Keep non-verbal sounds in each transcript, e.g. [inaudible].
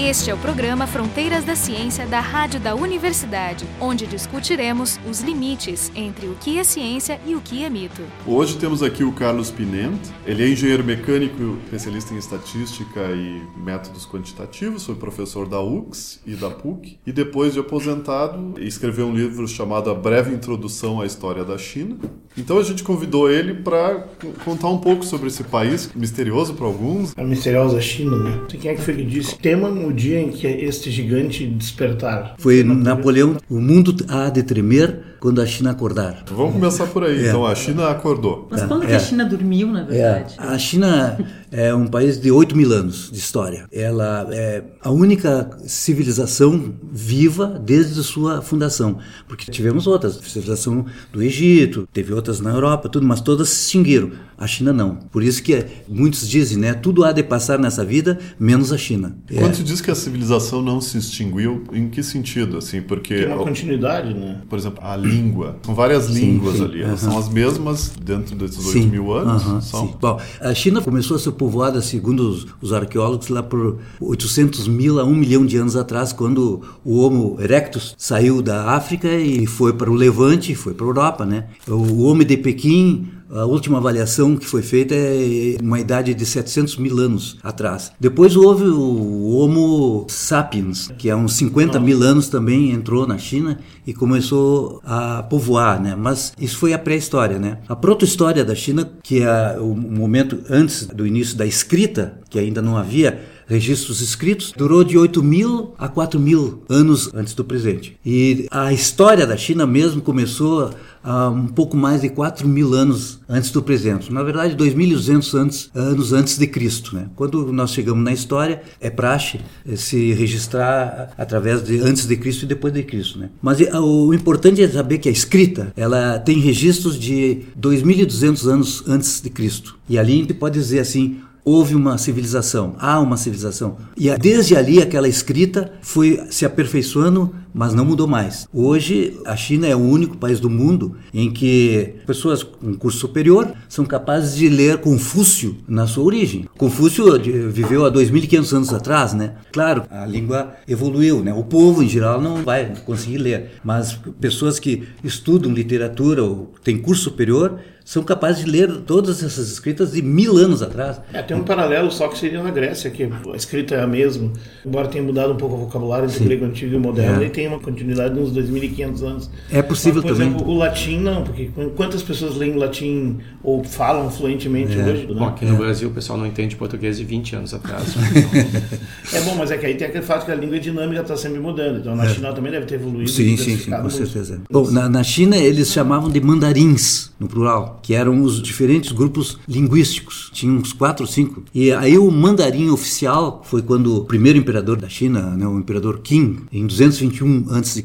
Este é o programa Fronteiras da Ciência da Rádio da Universidade, onde discutiremos os limites entre o que é ciência e o que é mito. Hoje temos aqui o Carlos Pinent. Ele é engenheiro mecânico, especialista em estatística e métodos quantitativos, foi professor da UX e da PUC, e depois de aposentado, escreveu um livro chamado A Breve Introdução à História da China. Então a gente convidou ele para contar um pouco sobre esse país misterioso para alguns. A misteriosa China, né? Quem é que foi que disse? Tema no dia em que este gigante despertar. Foi Napoleão. O mundo há de tremer quando a China acordar. Vamos começar por aí. É. Então a China acordou. Mas quando é. que a China dormiu, na verdade? É. A China é um país de 8 mil anos de história. Ela é a única civilização viva desde sua fundação. Porque tivemos outras, civilização do Egito, teve outras na Europa, tudo, mas todas se extinguiram. A China não. Por isso que muitos dizem, né, tudo há de passar nessa vida, menos a China. Quando se diz que a civilização não se extinguiu, em que sentido, assim? Porque tem uma continuidade, né? Por exemplo, a língua. São várias sim, línguas sim. ali. Elas são as mesmas dentro desses oito mil anos? são. Bom, a China começou a ser povoada, segundo os, os, arqueólogos, lá por 800 mil a 1 milhão de anos atrás, quando o Homo erectus saiu da África e foi para o Levante, foi para a Europa, né? O Homem de Pequim a última avaliação que foi feita é uma idade de 700 mil anos atrás. Depois houve o Homo sapiens, que há uns 50 mil anos também entrou na China e começou a povoar, né? Mas isso foi a pré-história, né? A proto-história da China, que é o momento antes do início da escrita, que ainda não havia, registros escritos, durou de 8 mil a 4 mil anos antes do presente. E a história da China mesmo começou há um pouco mais de 4 mil anos antes do presente. Na verdade, 2.200 anos, anos antes de Cristo. Né? Quando nós chegamos na história, é praxe eh, se registrar através de antes de Cristo e depois de Cristo. Né? Mas eh, o importante é saber que a escrita ela tem registros de 2.200 anos antes de Cristo. E ali a gente pode dizer assim, houve uma civilização, há uma civilização. E desde ali aquela escrita foi se aperfeiçoando, mas não mudou mais. Hoje a China é o único país do mundo em que pessoas com curso superior são capazes de ler Confúcio na sua origem. Confúcio viveu há 2.500 anos atrás, né? Claro, a língua evoluiu, né? O povo em geral não vai conseguir ler, mas pessoas que estudam literatura ou têm curso superior são capazes de ler todas essas escritas de mil anos atrás. É, tem um paralelo só que seria na Grécia, que a escrita é a mesma, embora tenha mudado um pouco o vocabulário entre o grego antigo e moderno, é. Tem uma continuidade de uns 2.500 anos. É possível Mas, por também. Por exemplo, o latim não, porque quantas pessoas leem latim ou falam fluentemente é. hoje? Bom, aqui no é. Brasil o pessoal não entende português de 20 anos atrás. [laughs] é bom, mas é que aí tem aquele fato que a língua dinâmica está sempre mudando, então na é. China também deve ter evoluído. Sim, sim, sim, com certeza. Bom, na, na China eles chamavam de mandarins, no plural, que eram os diferentes grupos linguísticos, tinha uns quatro ou cinco. E aí o mandarim oficial foi quando o primeiro imperador da China, né, o imperador Qin, em 221 a.C.,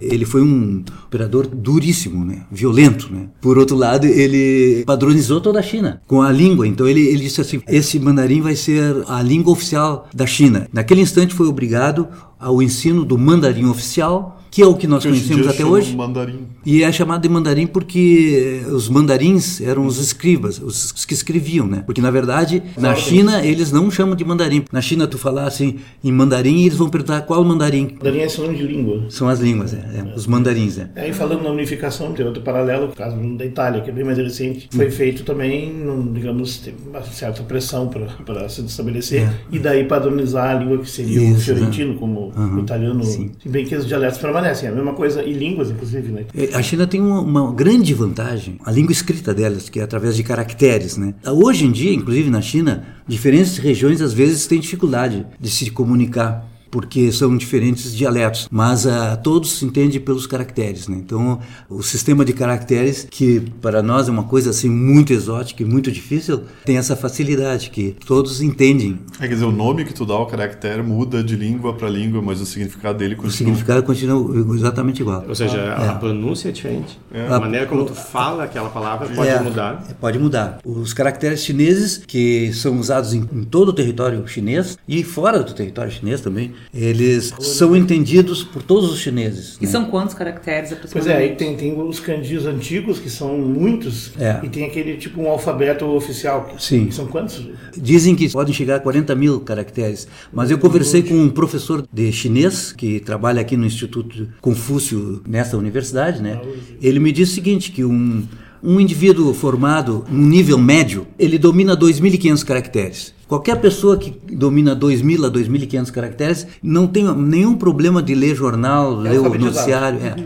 ele foi um imperador duríssimo, né, violento. Né. Por outro lado, ele padronizou toda a China com a língua. Então ele, ele disse assim: esse mandarim vai ser a língua oficial da China. Naquele instante foi obrigado ao ensino do mandarim oficial que é o que nós que conhecemos até hoje. Mandarim. E é chamado de mandarim porque os mandarins eram os escribas, os que escreviam, né? Porque na verdade, na China eles não chamam de mandarim. Na China tu falar assim em mandarim, eles vão perguntar qual mandarim. Mandarim é sinônimo de língua. São as línguas, é, é, os mandarins, é. Aí falando na unificação, tem outro paralelo, o caso da Itália, que é bem mais recente, foi hum. feito também, digamos, uma certa pressão para se estabelecer é. e daí padronizar a língua que seria Isso, o fiorentino, como uhum. o italiano, Sim. se bem que os dialetos permanecem, é a mesma coisa, e línguas, inclusive, né? É, a China tem uma, uma, grande vantagem, a língua escrita delas, que é através de caracteres, né? Hoje em dia, inclusive na China, diferentes regiões às vezes têm dificuldade de se comunicar porque são diferentes dialetos, mas uh, todos se entendem pelos caracteres, né? Então, o sistema de caracteres, que para nós é uma coisa assim muito exótica e muito difícil, tem essa facilidade que todos entendem. É, quer dizer, o nome que tu dá ao caractere muda de língua para língua, mas o significado dele continua. O significado continua exatamente igual. Ou seja, a é. pronúncia é diferente. É. A maneira como tu fala aquela palavra pode é, mudar. Pode mudar. Os caracteres chineses, que são usados em, em todo o território chinês e fora do território chinês também, eles são entendidos por todos os chineses. E né? são quantos caracteres Pois é, aí tem, tem os kanjis antigos, que são muitos, É. e tem aquele tipo um alfabeto oficial. Sim. que São quantos? Dizem que podem chegar a 40 mil caracteres, mas eu conversei com um professor de chinês que trabalha aqui no Instituto Confúcio nessa universidade, né? Ele me disse o seguinte, que um, um indivíduo formado num nível médio, ele domina 2.500 caracteres. Qualquer pessoa que domina 2.000 a 2.500 caracteres não tem nenhum problema de ler jornal, ler o noticiário. É.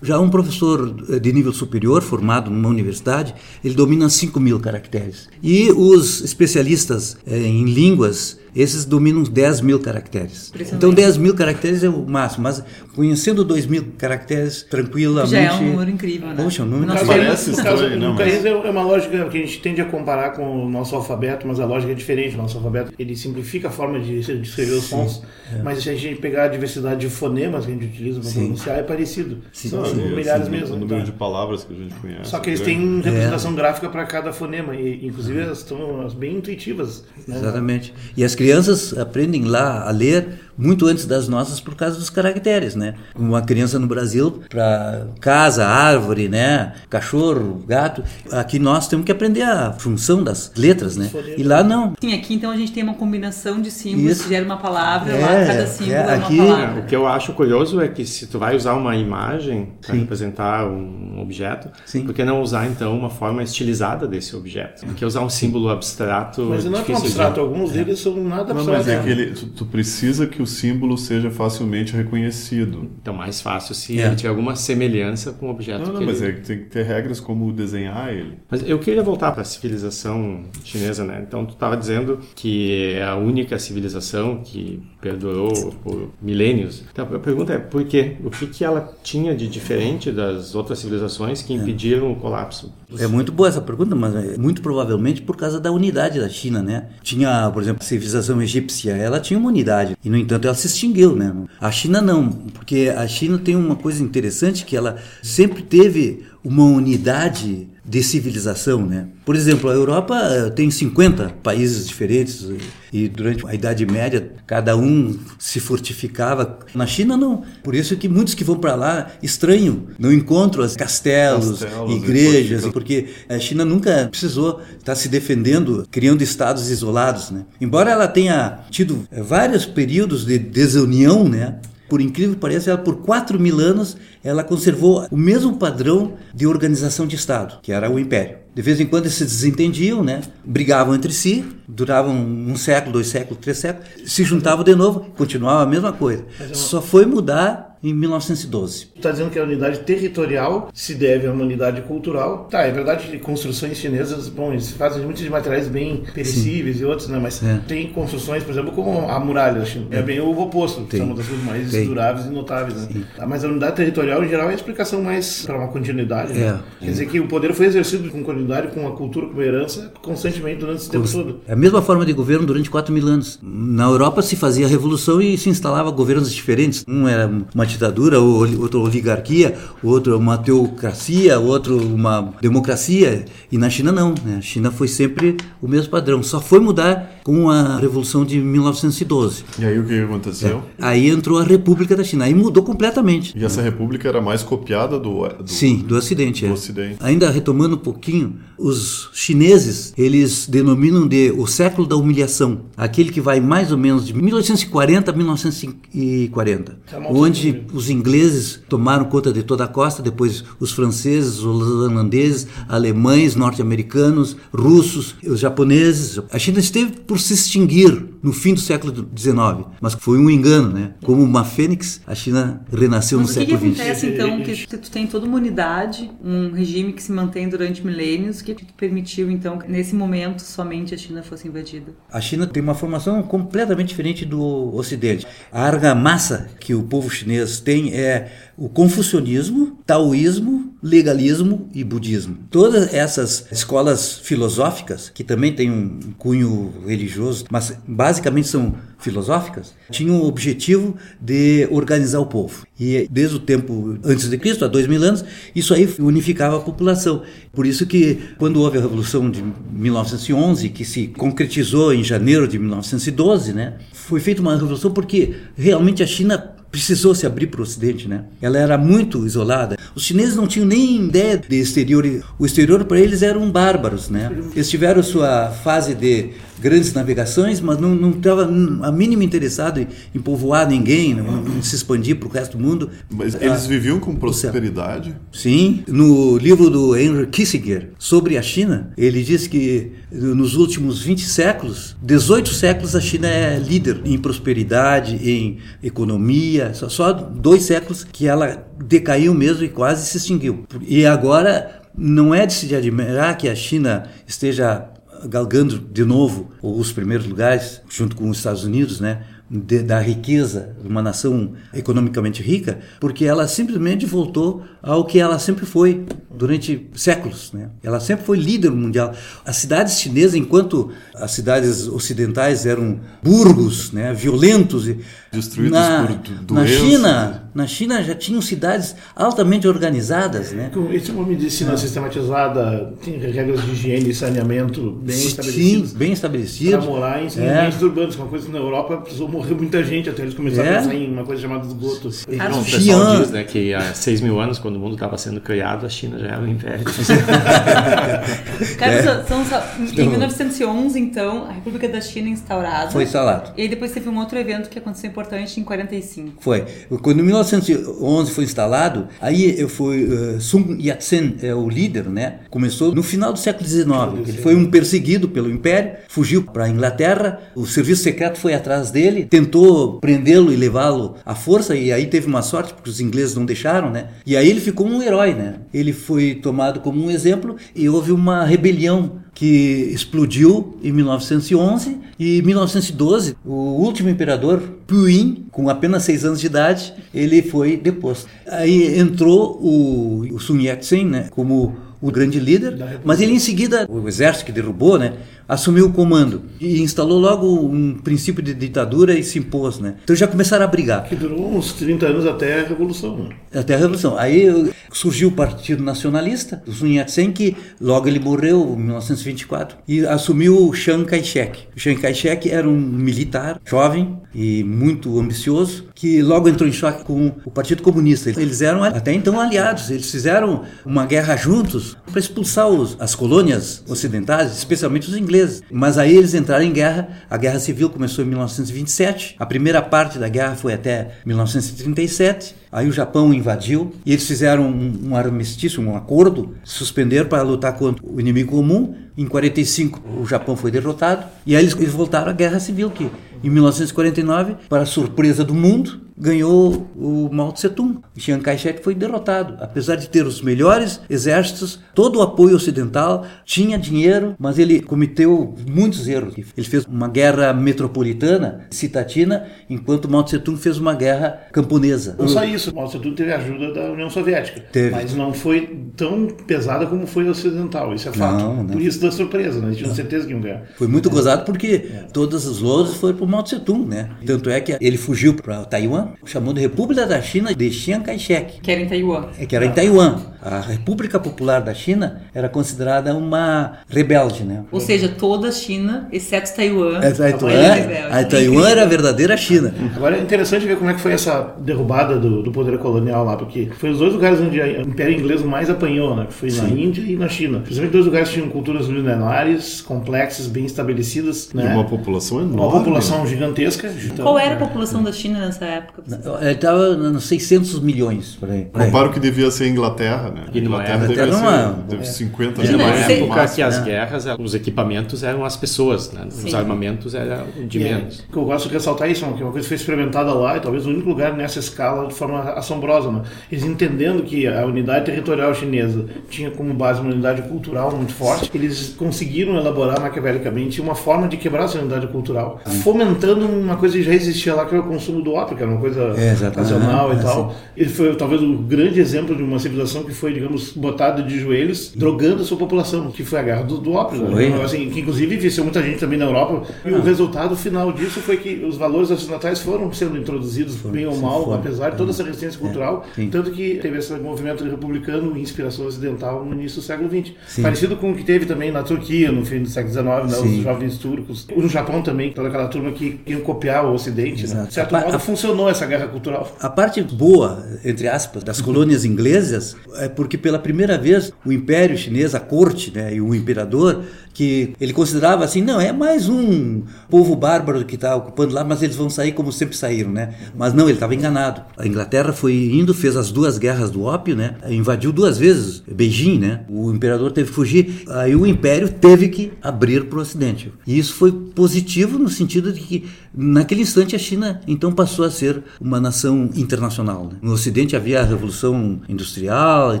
Já um professor eh, de nível superior, formado numa universidade, ele domina 5 mil caracteres. E os especialistas eh, em línguas, esses dominam 10 mil caracteres. Então 10 mil caracteres é o máximo, mas conhecendo 2 mil caracteres tranquilamente... Já é um número incrível, né? Poxa, um número Nós incrível. Parece no caso, no não, país mas- é uma lógica que a gente tende a comparar com o nosso alfabeto, mas a lógica é diferente. O nosso alfabeto ele simplifica a forma de, de escrever os sons, mas se a gente pegar a diversidade de fonemas que a gente utiliza para Sim. pronunciar, é parecido. São Não, e, milhares assim, mesmo. O número tá? de palavras que a gente conhece. Só que eles é têm grande. representação gráfica para cada fonema, e inclusive elas estão bem intuitivas. Né? Exatamente. E as crianças aprendem lá a ler muito antes das nossas por causa dos caracteres, né? Uma criança no Brasil para casa, árvore, né? Cachorro, gato. Aqui nós temos que aprender a função das letras, né? E lá não. Sim, aqui então a gente tem uma combinação de símbolos Isso. que gera uma palavra, É, lá cada símbolo é, é, aqui- uma É, palavra. o que eu acho curioso é que se tu vai usar uma imagem para representar um objeto, Sim. por que não usar então uma forma estilizada desse objeto? Por que usar um símbolo abstrato? Mas não é abstrato, alguns deles são nada Não, abstrato. mas é que ele, tu, tu precisa que o símbolo seja facilmente reconhecido. Então mais fácil se É. ele tiver alguma semelhança com o objeto Não, não, que mas ele... é que tem que ter regras como desenhar ele. Mas eu queria voltar para a civilização chinesa, né? Então tu estava dizendo que é a única civilização que perdurou por milênios. Então a pergunta é por quê? O que que ela tinha de diferente das outras civilizações que impediram o colapso? É muito boa essa pergunta, mas é muito provavelmente por causa da unidade da China, né? Tinha, por exemplo, a civilização egípcia, ela tinha uma unidade e no entanto ela se extinguiu, né? A China não, porque a China tem uma coisa interessante que ela sempre teve uma unidade de civilização, né? Por exemplo, a Europa eh, tem 50 países diferentes e durante a Idade Média cada um se fortificava. Na China não. Por isso que muitos que vão para lá estranham, não encontram os castelos, Castelos igrejas, porque a China nunca precisou estar se defendendo, criando estados isolados, né? Embora ela tenha tido eh, vários períodos de desunião, né? Por incrível que pareça, ela por 4 mil anos ela conservou o mesmo padrão de organização de Estado, que era o Império. De vez em quando eles se desentendiam, né? brigavam entre si, duravam um século, dois séculos, três séculos, se juntavam de novo, continuava a mesma coisa. Só foi mudar em 1912. está dizendo que a unidade territorial se deve a uma unidade cultural. Tá, é verdade que construções chinesas, bom, eles fazem muitos de materiais bem perecíveis e outros, né? Mas É. tem construções, por exemplo, como a muralha China. É, bem o oposto, Tem. são uma das coisas mais Tem. duráveis e notáveis, né? Tá, Mas a unidade territorial, em geral, é a explicação mais para uma continuidade. né? É. Quer dizer que o poder foi exercido com continuidade, com a cultura, com a herança, constantemente durante esse tempo todo. É a mesma forma de governo durante 4 mil anos. Na Europa se fazia revolução e se instalava governos diferentes. Um era uma ditadura, outro oligarquia, outro uma teocracia, outro uma democracia. E na China não. Né? A China foi sempre o mesmo padrão. Só foi mudar com a Revolução de 1912. E aí o que aconteceu? Aí entrou a República da China. Aí mudou completamente. E essa república era mais copiada do, do Sim, do Ocidente. do é. Ocidente. Ainda retomando um pouquinho, os chineses, eles denominam de o século da humilhação, aquele que vai mais ou menos de 1840 a 1940, Tá onde os ingleses tomaram conta de toda a costa, depois os franceses, os holandeses, alemães, norte-americanos, russos, os japoneses. A China esteve por se extinguir no fim do século XIX, mas foi um engano, né? Como uma fênix, a China renasceu Mas no o que, que século XX. acontece então que tu tem toda uma unidade, um regime que se mantém durante milênios, que que permitiu então que nesse momento somente a China fosse invadida? A China tem uma formação completamente diferente do Ocidente. A argamassa que o povo chinês tem é o confucionismo taoísmo, legalismo e budismo. Todas essas escolas filosóficas, que também têm um cunho religioso, mas basicamente são filosóficas, tinham o objetivo de organizar o povo. E desde o tempo antes de Cristo, há dois mil anos, isso aí unificava a população. Por isso que quando houve a Revolução de 1911, que se concretizou em janeiro de 1912, né, foi feita uma revolução porque realmente a China precisou se abrir para o Ocidente, né? Ela era muito isolada. Os chineses não tinham nem ideia de exterior. O exterior para eles eram bárbaros, né? Eles tiveram sua fase de grandes navegações, mas não estava a mínima interessado em, em povoar ninguém, não, não se expandir para o resto do mundo. Mas eles ah, viviam com prosperidade? Sim. No livro do Henry Kissinger sobre a China, ele diz que nos últimos 20 séculos, 18 séculos, a China é líder em prosperidade, em economia, só, só dois séculos que ela decaiu mesmo e quase se extinguiu. E agora não é de se admirar que a China esteja galgando de novo os primeiros lugares, junto com os Estados Unidos, né? De, da riqueza de uma nação economicamente rica, porque ela simplesmente voltou ao que ela sempre foi durante séculos. Né? Ela sempre foi líder mundial. As cidades chinesas, enquanto as cidades ocidentais eram burgos, né, violentos, destruídos na, por doenças. Na China, na China já tinham cidades altamente organizadas. Né? Esse é uma medicina ah. sistematizada, tem regras de higiene e saneamento bem Sim, estabelecidas. Sim, bem estabelecidas. Para morar em é. ambientes urbanos, uma coisa que na Europa precisou morrer muita gente até eles começarem é. a pensar em uma coisa chamada esgoto. Não, o pessoal diz né, que há 6 mil anos, quando o mundo estava sendo criado, a China já era um império. [laughs] Cara, é. são, são, em 1911, então, a República da China instaurada. Foi instalado. E aí depois teve um outro evento que aconteceu importante em 45. Foi. Quando 1911 foi instalado, aí eu fui uh, Sun Yat-sen é o líder, né? Começou no final do século XIX. Ele foi um perseguido pelo Império, fugiu para a Inglaterra. O serviço secreto foi atrás dele, tentou prendê-lo e levá-lo à força. E aí teve uma sorte porque os ingleses não deixaram, né? E aí ele ficou um herói, né? Ele foi tomado como um exemplo e houve uma rebelião que explodiu em 1911 e em 1912 o último imperador Puyin, com apenas seis anos de idade, ele foi deposto. Aí entrou o, o Sun Yat-sen, né, como o grande líder, mas ele em seguida, o exército que derrubou, né, assumiu o comando e instalou logo um princípio de ditadura e se impôs, né? Então já começaram a brigar. Que durou uns 30 anos até a Revolução. Né? Até a Revolução. Aí surgiu o Partido Nacionalista, do Sun Yat-sen, que logo ele morreu em 1924 e assumiu o Chiang Kai-shek. O Chiang Kai-shek era um militar jovem e muito ambicioso que logo entrou em choque com o Partido Comunista. Eles eram até então aliados, eles fizeram uma guerra juntos para expulsar os, as colônias ocidentais, especialmente os ingleses Mas aí eles entraram em guerra. A guerra civil começou em 1927. A primeira parte da guerra foi até 1937. Aí o Japão invadiu e eles fizeram um, um armistício, um acordo, suspenderam para lutar contra o inimigo comum. Em 45 o Japão foi derrotado e aí eles, eles voltaram à guerra civil que em 1949, para surpresa do mundo, ganhou o Mao Tse Tung. Chiang Kai-shek foi derrotado. Apesar de ter os melhores exércitos, todo o apoio ocidental, tinha dinheiro, mas ele cometeu muitos erros. Ele fez uma guerra metropolitana, citatina, enquanto Mao Tse Tung fez uma guerra camponesa. Não só isso, Mao Tse Tung teve ajuda da União Soviética, teve. mas não foi tão pesada como foi a ocidental, isso é fato. Não, não. Por isso da surpresa, né? a gente tinha certeza que iam ganhar. Foi muito é. gozado porque é. todas as louras foram para o Mao Tse Tung, né? Tanto é que ele fugiu para Taiwan chamou de República da China de Chiang Kai-shek. Que era em Taiwan. É, que era em Taiwan. A República Popular da China era considerada uma rebelde, né? Ou seja, toda a China, exceto Taiwan. É, Taiwan, é, a Taiwan era a verdadeira China. Agora é interessante ver como é que foi essa derrubada do, do poder colonial lá, porque foi os dois lugares onde o Império Inglês mais apanhou, né? Que foi Sim. na Índia e na China. Principalmente dois lugares que tinham culturas milenares, complexas, bem estabelecidas. Né? E uma população enorme. Uma população gigantesca. Qual era a população da China nessa época? Ele estava nos 600 milhões por aí. Compara o que devia ser a Inglaterra, né? E Inglaterra, Inglaterra devia uma, ser, é. 50 milhões. Numa época que as guerras, os equipamentos eram as pessoas, né? os armamentos eram de é, menos. É, eu gosto de ressaltar isso, que é uma coisa que foi experimentada lá e talvez o único lugar nessa escala de forma assombrosa. Né? Eles entendendo que a unidade territorial chinesa tinha como base uma unidade cultural muito forte, eles conseguiram elaborar maquiavelicamente uma forma de quebrar essa unidade cultural, fomentando uma coisa que já existia lá, que era o consumo do ópio, que era uma coisa é, ocasional e tal. Ele foi talvez o grande exemplo de uma civilização que foi, digamos, botada de joelhos, drogando a sua população, que foi a guerra do, do ópio. Né? Assim, que inclusive venceu muita gente também na Europa. E o ah. resultado final disso foi que os valores ocidentais foram sendo introduzidos, bem ou mal, apesar de toda essa resistência cultural. É, tanto que teve esse movimento republicano e inspiração ocidental no início do século XX. Sim. Parecido com o que teve também na Turquia, no fim do século XIX, né? os jovens turcos. No Japão também, toda aquela turma que queriam copiar o Ocidente. Né? De certo modo, a, funcionou essa guerra cultural. A parte boa, entre aspas, das colônias inglesas é porque pela primeira vez o Império Chinês, a corte né, e o imperador que ele considerava assim, não, é mais um povo bárbaro que está ocupando lá, mas eles vão sair como sempre saíram, né? Mas não, ele estava enganado. A Inglaterra foi indo, fez as duas guerras do ópio, né? Invadiu duas vezes Beijing, né? O imperador teve que fugir, aí o império teve que abrir para o Ocidente. E isso foi positivo no sentido de que naquele instante a China então passou a ser uma nação internacional. Né? No Ocidente havia a revolução industrial e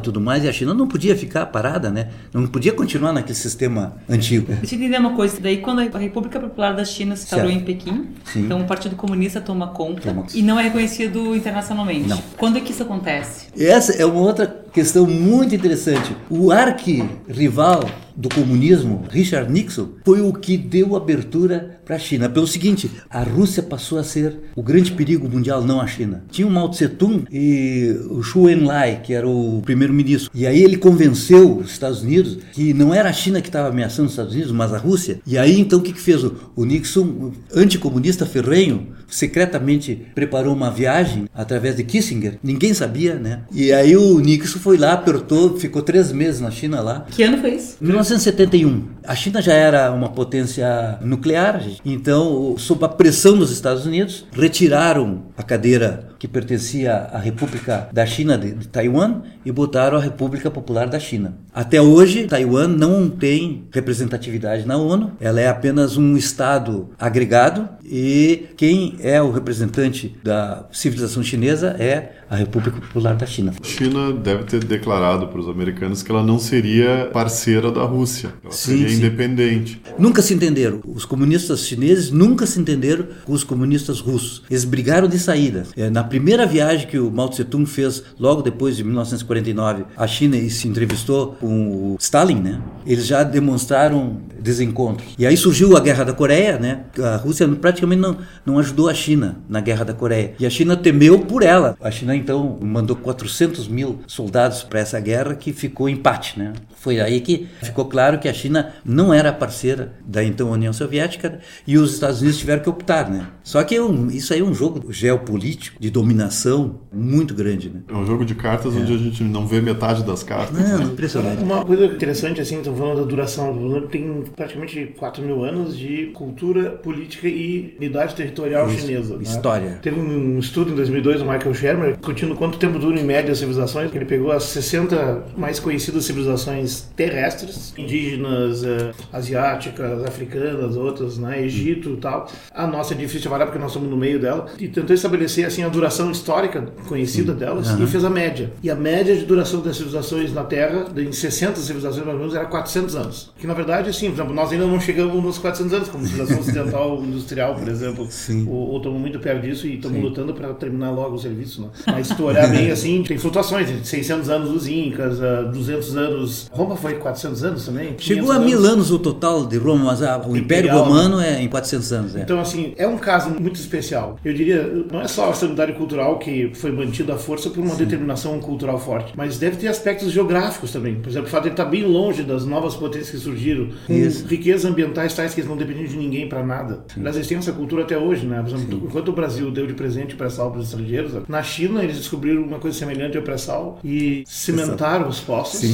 tudo mais, e a China não podia ficar parada, né? Não podia continuar naquele sistema antigo antigo. Deixa eu entender uma coisa. Daí, quando a República Popular da China se instalou em Pequim, Sim. então o Partido Comunista toma conta toma. e não é reconhecido internacionalmente. Não. Quando é que isso acontece? Essa é uma outra questão muito interessante. O arqui-rival do comunismo, Richard Nixon, foi o que deu abertura para a China. Pelo seguinte, a Rússia passou a ser o grande perigo mundial, não a China. Tinha o Mao Tse Tung e o Xu Enlai, que era o primeiro-ministro. E aí ele convenceu os Estados Unidos que não era a China que estava ameaçando os Estados Unidos, mas a Rússia. E aí então o que, que fez? O Nixon, anticomunista ferrenho, secretamente preparou uma viagem através de Kissinger. Ninguém sabia, né? E aí o Nixon foi lá, apertou, ficou três meses na China lá. Que ano foi isso? 1971. A China já era uma potência nuclear, então, sob a pressão dos Estados Unidos, retiraram a cadeira que pertencia à República da China de, de Taiwan e botaram a República Popular da China. Até hoje, Taiwan não tem representatividade na ONU, ela é apenas um estado agregado e quem é o representante da civilização chinesa é a República Popular da China. A China deve ter declarado para os americanos que ela não seria parceira da Rússia, ela sim, seria sim. independente. Nunca se entenderam. Os comunistas chineses nunca se entenderam com os comunistas russos. Eles brigaram de saída. É, na primeira viagem que o Mao Tse Tung fez, logo depois de 1949, à China e se entrevistou com o Stalin, né? Eles já demonstraram desencontros. E aí surgiu a Guerra da Coreia, né? A Rússia praticamente não, não ajudou a China na Guerra da Coreia. E a China temeu por ela. A China então mandou 400 mil soldados para essa guerra que ficou empate, né? Foi aí que ficou claro que a China não era parceira da então União Soviética e os Estados Unidos tiveram que optar, né? Só que é um, isso aí é um jogo geopolítico de dominação muito grande, né? É um jogo de cartas é. onde a gente não vê metade das cartas. Não, né? impressionante. Uma coisa interessante, assim, estão falando da duração, tem praticamente 4 mil anos de cultura, política e unidade territorial isso. chinesa. Né? História. Né? Teve um estudo em 2002 do Michael Shermer discutindo quanto tempo dura em média as civilizações. Ele pegou as 60 mais conhecidas civilizações terrestres, indígenas, eh, asiáticas, africanas, outras, né, Egito e tal. A nossa é difícil trabalhar porque nós estamos no meio dela, e tentou estabelecer assim a duração histórica conhecida delas uhum. e fez a média. E a média de duração das civilizações na Terra, em 60 civilizações mais ou menos, era 400 anos. Que na verdade, assim, por exemplo, nós ainda não chegamos nos 400 anos, como civilização [laughs] ocidental industrial, por exemplo, Sim. ou, ou estamos muito perto disso e estamos lutando para terminar logo o serviço. Né? Mas se tu olhar bem assim, tem flutuações, 600 anos dos Incas, 200 anos. Roma foi 400 anos também? Chegou a mil anos o total de Roma, mas a, o Império Romano é em 400 anos. É. Então, assim, é um caso muito especial. Eu diria, não é só a sanidade cultural que foi mantida à força por uma Sim. determinação cultural forte, mas deve ter aspectos geográficos também. Por exemplo, o fato de estar bem longe das novas potências que surgiram, com Isso. riquezas ambientais tais que eles não dependem de ninguém para nada. Sim. Mas eles têm essa cultura até hoje, né? Por exemplo, Sim. enquanto o Brasil deu de presente para os estrangeiros, na China eles descobriram uma coisa semelhante ao pré-sal e cimentaram os poços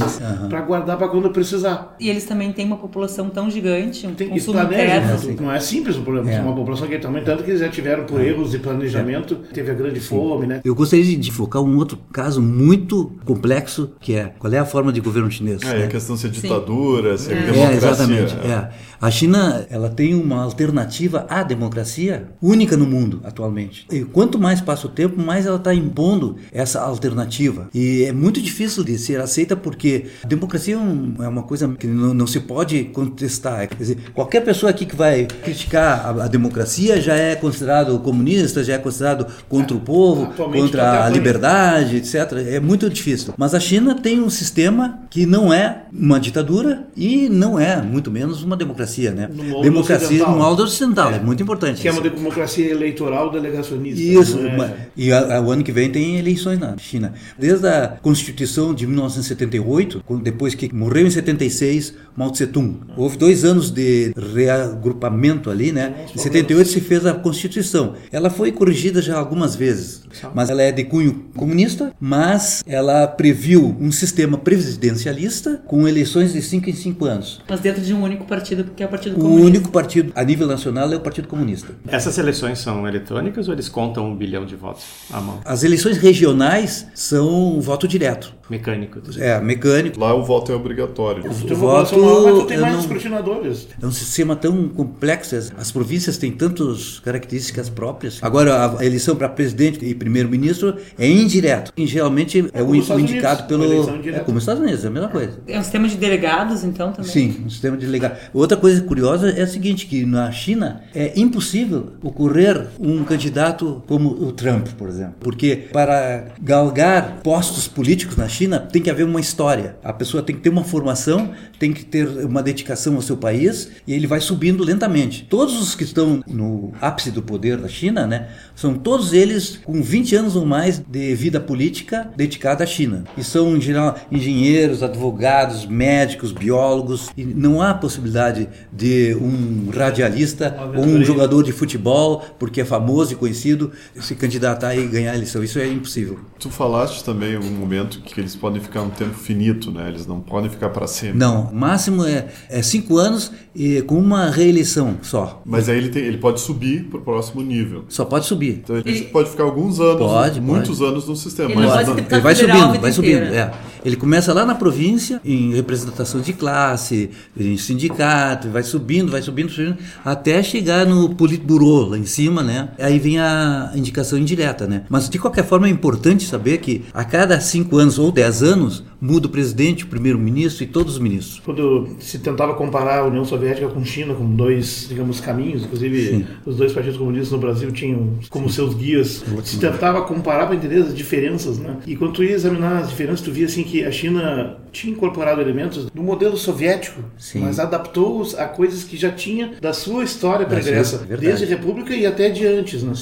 para guardar para quando precisar. E eles também têm uma população tão gigante, um tem, consumo interno. Não é simples o problema, é. uma população que é também tanto que eles já tiveram por é. erros de planejamento, é. teve a grande fome, né? Eu gostaria de focar um outro caso muito complexo, que é qual é a forma de governo chinês. É, né? a questão se é ditadura, Sim. se é, é democracia. É, exatamente. É. A China ela tem uma alternativa à democracia única no mundo atualmente. E quanto mais passa o tempo, mais ela está impondo essa alternativa. E é muito difícil de ser aceita porque a democracia é, é uma coisa que não, não se pode contestar. Quer dizer, qualquer pessoa aqui que vai criticar a, a democracia já é considerado comunista, já é considerado contra o o povo, Atualmente contra a liberdade, etc. É muito difícil. Mas a China tem um sistema que não é uma ditadura e não é, muito menos, uma democracia, né? No democracia no molde ocidental, é. é, muito importante. Que é uma democracia eleitoral delegacionista. Isso, é? e a, a, o ano que vem tem eleições na China. Desde a Constituição de 1978, depois que morreu em 76 Mao Tse Tung, houve dois anos de reagrupamento ali, né? Em 78 se fez a Constituição. Ela foi corrigida já algumas vezes, mas ela é de cunho comunista, mas ela previu um sistema presidencialista com eleições de cinco em cinco anos. Mas dentro de um único partido, porque é o Partido Comunista. O único partido a nível nacional é o Partido Comunista. Essas eleições são eletrônicas ou eles contam um bilhão de votos à mão? As eleições regionais são voto direto. Mecânico. É, mecânico. Lá o voto é obrigatório. O, o voto lá, tem mais não, escrutinadores. É um sistema tão complexo. As províncias têm tantas características próprias. Agora, a eleição para presidente e primeiro-ministro é indireto. E geralmente é o indicado pelo. É como os Estados Unidos, é a mesma coisa. É um sistema de delegados, então, também? Sim, um sistema de delegados. Outra coisa curiosa é a seguinte, que na China é impossível ocorrer um candidato como o Trump, por exemplo. Porque para galgar postos políticos na China, China tem que haver uma história. A pessoa tem que ter uma formação, tem que ter uma dedicação ao seu país e ele vai subindo lentamente. Todos os que estão no ápice do poder da China, né, são todos eles com 20 anos ou mais de vida política dedicada à China. E são, em geral, engenheiros, advogados, médicos, biólogos. E não há possibilidade de um radialista ou um jogador de futebol, porque é famoso e conhecido, se candidatar e ganhar a eleição. Isso é impossível. Tu falaste também um momento que eles eles podem ficar um tempo finito, né? Eles não podem ficar para sempre. Não, o máximo é, é cinco anos e com uma reeleição só. Mas aí ele, tem, ele pode subir para o próximo nível. Só pode subir. Então ele, pode ficar alguns anos, pode, muitos pode. anos no sistema. Ele, mas não, ele vai subindo, vai subindo. É. Ele começa lá na província, em representação de classe, em sindicato, vai subindo, vai subindo, subindo, até chegar no Politburo, lá em cima, né? Aí vem a indicação indireta, né? Mas de qualquer forma é importante saber que a cada cinco anos ou 10 anos, muda o presidente, o primeiro-ministro e todos os ministros. Quando se tentava comparar a União Soviética com China como dois, digamos, caminhos, inclusive Sim. os dois partidos comunistas no Brasil tinham como Sim. seus guias, se tentava comparar para entender as diferenças, né? E quando tu ia examinar as diferenças, tu via assim que a China tinha incorporado elementos do modelo soviético, Sim. mas adaptou-os a coisas que já tinha da sua história pregressa, é desde a República e até de antes, né?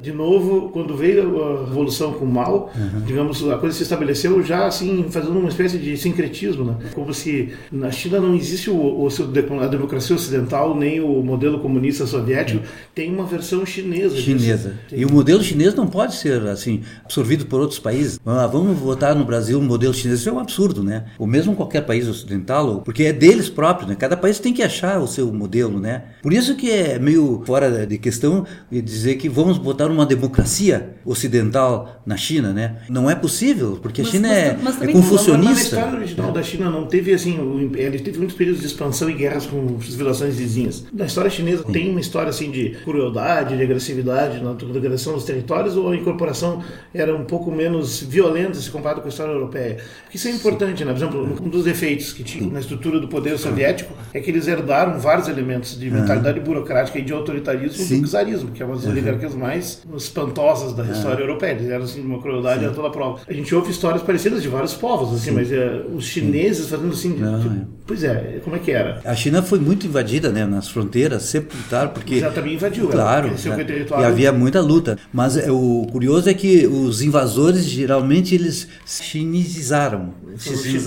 De novo, quando veio a revolução com Mao, uhum. digamos, a coisa se estabeleceu já assim, fazendo uma espécie de sincretismo, né? Como se na China não existe o, o a democracia ocidental nem o modelo comunista soviético, tem uma versão chinesa. Chinesa. E o modelo chinês não pode ser assim absorvido por outros países. Ah, vamos votar no Brasil um modelo chinês, isso é um absurdo, né? Ou mesmo qualquer país ocidental, porque é deles próprios, né? Cada país tem que achar o seu modelo, né? Por isso que é meio fora de questão dizer que vamos botar uma democracia ocidental na China, né? Não é possível, porque a China é é, mas é confucionista. Na história original da China não teve assim, ele teve muitos períodos de expansão e guerras com civilizações vizinhas. Na história chinesa Sim. tem uma história assim de crueldade, de agressividade na agressão dos territórios ou a incorporação era um pouco menos violenta se comparado com a história europeia? Isso é importante, né? Exemplo, um dos defeitos que tinha na estrutura do poder soviético é que eles herdaram vários elementos de mentalidade burocrática e de autoritarismo Sim. do czarismo, que é uma das oligarquias mais espantosas da história europeia. Eles eram assim, uma crueldade a toda prova. A gente ouve histórias parecidas de vários povos, assim, Sim. mas é, os chineses Sim. fazendo assim. Não, tipo, é. Pois é, como é que era? A China foi muito invadida, né, nas fronteiras, sempre lutaram, porque. Já também invadiu, claro. Né, e havia muita luta. Mas é, o curioso é que os invasores, geralmente, eles chinesizaram,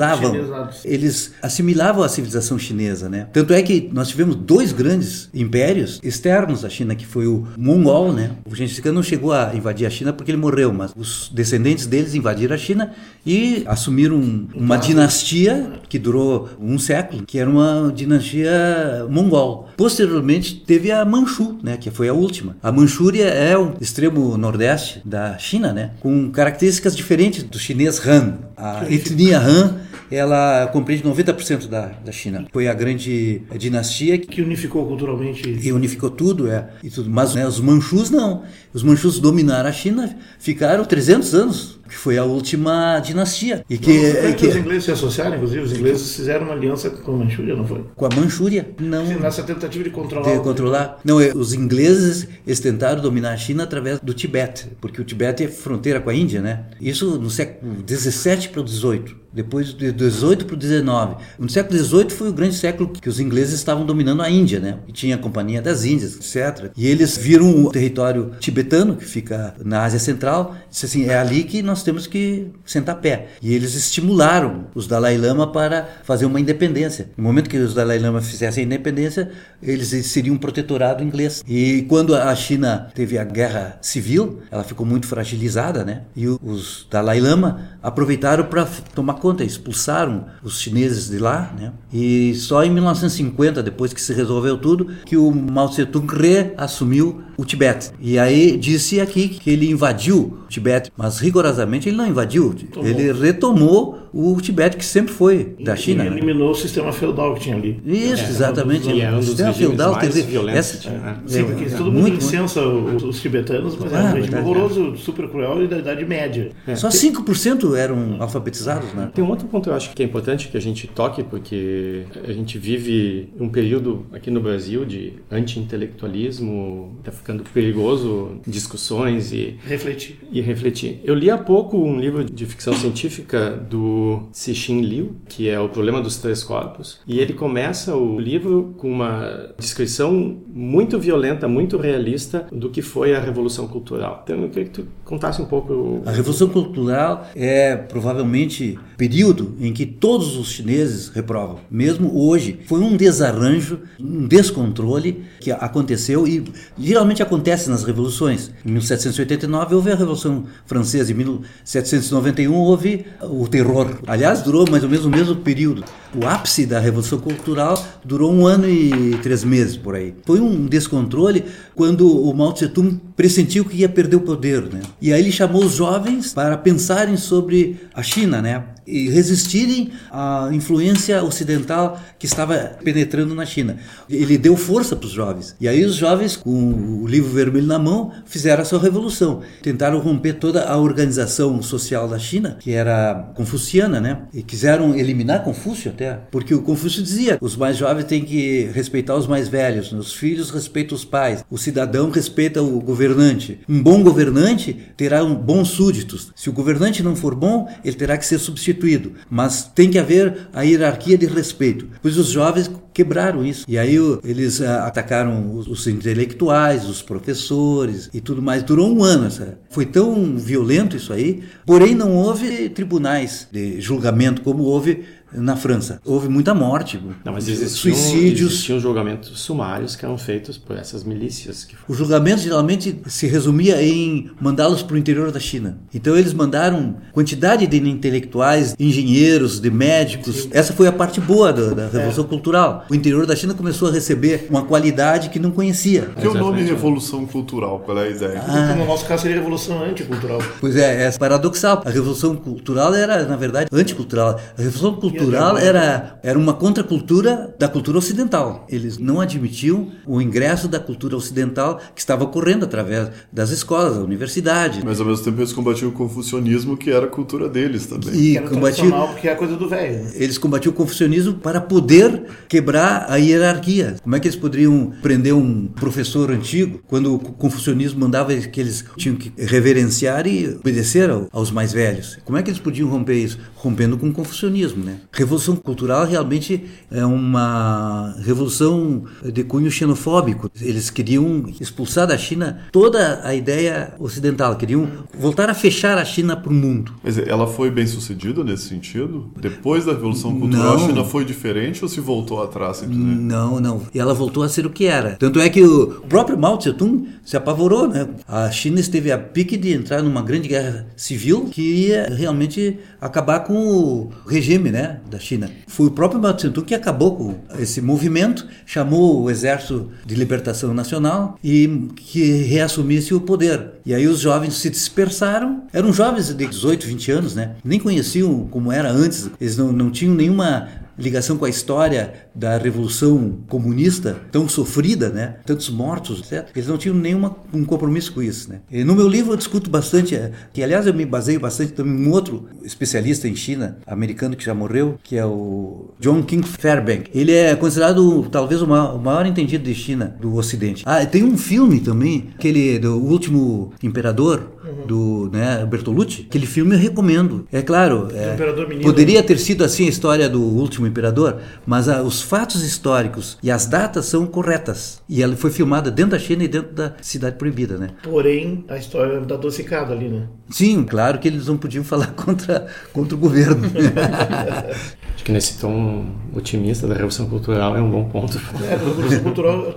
chinesizavam. Eles assimilavam a civilização chinesa, né? Tanto é que nós tivemos dois grandes impérios externos à China, que foi o Mongol, né? O Gengis Khan não chegou a invadir a China porque ele morreu, mas os descendentes deles invadiram a China e assumiram uma dinastia que durou um século, que era uma dinastia mongol. Posteriormente teve a Manchu, né, que foi a última. A Manchúria é o extremo nordeste da China, né, com características diferentes do chinês Han. A etnia Han ela compreende 90% da, da China. Foi a grande dinastia que unificou culturalmente. E unificou tudo, é. E tudo. Mas né, os manchus não. Os manchus dominaram a China, ficaram 300 anos que foi a última dinastia. E que, não, que os ingleses se associaram, inclusive, os ingleses fizeram uma aliança com a Manchúria, não foi? Com a Manchúria? Não. Sim, nessa tentativa de controlar. De controlar. Não, é, os ingleses eles tentaram dominar a China através do Tibete, porque o Tibete é fronteira com a Índia, né? Isso no século 17 para o 18 depois de 18 para o 19. No século 18 foi o grande século que os ingleses estavam dominando a Índia, né? E tinha a Companhia das Índias, etc. E eles viram o território tibetano, que fica na Ásia Central, e disse assim, é ali que nós temos que sentar pé. E eles estimularam os Dalai Lama para fazer uma independência. No momento que os Dalai Lama fizessem a independência, eles seriam um protetorado inglês. E quando a China teve a guerra civil, ela ficou muito fragilizada, né? E os Dalai Lama aproveitaram para tomar conta, expulsaram os chineses de lá, né? E só em 1950, depois que se resolveu tudo, que o Mao Tse-tung reassumiu o Tibete. E aí disse aqui que ele invadiu o Tibete, mas rigorosamente ele não invadiu, Tomou. ele retomou o Tibete que sempre foi da China. E né? eliminou né? o sistema feudal que tinha ali. Isso, é, exatamente. É um dos, o sistema feudal dizer, violentos. Essa, é, Sim, porque é, todo mundo muito, incensa muito. os tibetanos, mas ah, é um regime horroroso, super cruel e da Idade Média. É. Só 5% eram alfabetizados, né? Tem um outro ponto que eu acho que é importante que a gente toque, porque a gente vive um período aqui no Brasil de anti-intelectualismo, está ficando perigoso discussões e refletir. E refletir. Eu li há pouco um livro de ficção científica do Cixin Liu, que é O Problema dos Três Corpos, e ele começa o livro com uma descrição muito violenta, muito realista do que foi a Revolução Cultural. Então eu queria que tu contasse um pouco. A Revolução Cultural é provavelmente período em que todos os chineses reprovam. Mesmo hoje, foi um desarranjo, um descontrole que aconteceu e geralmente acontece nas revoluções. Em 1789 houve a Revolução Francesa, em 1791 houve o terror. Aliás, durou mais ou menos o mesmo período. O ápice da Revolução Cultural durou um ano e três meses por aí. Foi um descontrole quando o Mao Tse Tung pressentiu que ia perder o poder, né? E aí ele chamou os jovens para pensarem sobre a China, né? E resistirem à influência ocidental que estava penetrando na China. Ele deu força para os jovens. E aí os jovens, com o livro vermelho na mão, fizeram a sua revolução. Tentaram romper toda a organização social da China, que era confuciana, né? E quiseram eliminar Confúcio até, porque o Confúcio dizia: os mais jovens têm que respeitar os mais velhos, os filhos respeitam os pais, o cidadão respeita o governante. Um bom governante terá um bons súditos. Se o governante não for bom, ele terá que ser substituído. Mas tem que haver a hierarquia de respeito. Pois os jovens quebraram isso. E aí eles uh, atacaram os, os, intelectuais, os professores e tudo mais. Durou um ano. Essa. Foi tão violento isso aí. Porém, não houve tribunais de julgamento como houve na França. Houve muita morte, Não, mas existiam, suicídios. Existiam julgamentos sumários que eram feitos por essas milícias. Que... O julgamento geralmente se resumia em mandá-los para o interior da China. Então eles mandaram quantidade de intelectuais, engenheiros, de médicos. Sim. Essa foi a parte boa da, da Revolução é. Cultural. O interior da China começou a receber uma qualidade que não conhecia. Que é o nome Revolução Cultural? Qual é a ideia? Ah. No nosso caso seria Revolução Anticultural. Pois é, é paradoxal. A Revolução Cultural era, na verdade, anticultural. A Revolução Cultural cultural era, era uma contracultura da cultura ocidental. Eles não admitiam o ingresso da cultura ocidental que estava ocorrendo através das escolas, da universidade. Mas ao mesmo tempo eles combatiam o confucionismo, que era a cultura deles também. E combatiam, porque é a coisa do velho. Eles combatiam o confucionismo para poder quebrar a hierarquia. Como é que eles poderiam prender um professor antigo quando o confucionismo mandava que eles tinham que reverenciar e obedecer aos mais velhos? Como é que eles podiam romper isso? Rompendo com o confucionismo, né? Revolução cultural realmente é uma revolução de cunho xenofóbico. Eles queriam expulsar da China toda a ideia ocidental, queriam voltar a fechar a China para o mundo. Mas ela foi bem sucedida nesse sentido? Depois da Revolução Cultural, não. a China foi diferente ou se voltou atrás? Não, não. E ela voltou a ser o que era. Tanto é que o próprio Mao Tse-tung se apavorou, né? A China esteve a pique de entrar numa grande guerra civil que ia realmente acabar com o regime, né? Da China. Foi o próprio Mao Tse-tung que acabou com esse movimento, chamou o Exército de Libertação Nacional e que reassumisse o poder. E aí os jovens se dispersaram. Eram jovens de 18, 20 anos, né? Nem conheciam como era antes. Eles não, não tinham nenhuma ligação com a história da revolução comunista tão sofrida, né? Tantos mortos, etc. Eles não tinham nenhum um compromisso com isso, né? E no meu livro eu discuto bastante, é, que aliás eu me baseio bastante também em um outro especialista em China, americano que já morreu, que é o John King Fairbank. Ele é considerado talvez o maior, o maior entendido de China do Ocidente. Ah, tem um filme também, aquele do último imperador, uhum. do né, Bertolucci. Aquele filme eu recomendo. É claro, é, poderia ter sido assim a história do último imperador, mas a, os fatos históricos e as datas são corretas. E ela foi filmada dentro da China e dentro da Cidade Proibida, né? Porém, a história está adocicada ali, né? Sim, claro que eles não podiam falar [laughs] contra, contra o governo. [laughs] Acho que nesse tom otimista da Revolução Cultural é um bom ponto. É, a Revolução Cultural,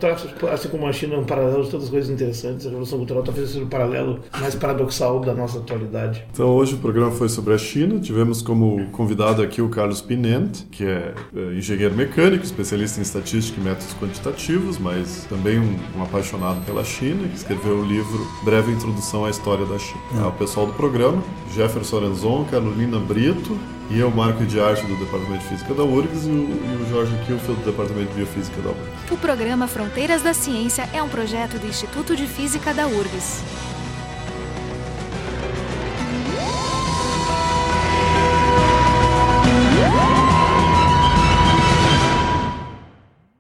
assim como a China, é um paralelo de todas as coisas interessantes. A Revolução Cultural talvez seja um paralelo mais paradoxal da nossa atualidade. Então, hoje o programa foi sobre a China. Tivemos como convidado aqui o Carlos Pinente, que é, é engenheiro mecânico, especialista em estatística e métodos quantitativos, mas também um, um apaixonado pela China, que escreveu o livro Breve Introdução à História da China. É. O pessoal do programa, Jefferson Arenzon, Carolina Brito, e eu, Marco de Arte do Departamento de Física da URGS e o, e o Jorge Kilfield do Departamento de Biofísica da URGS. O programa Fronteiras da Ciência é um projeto do Instituto de Física da URGS.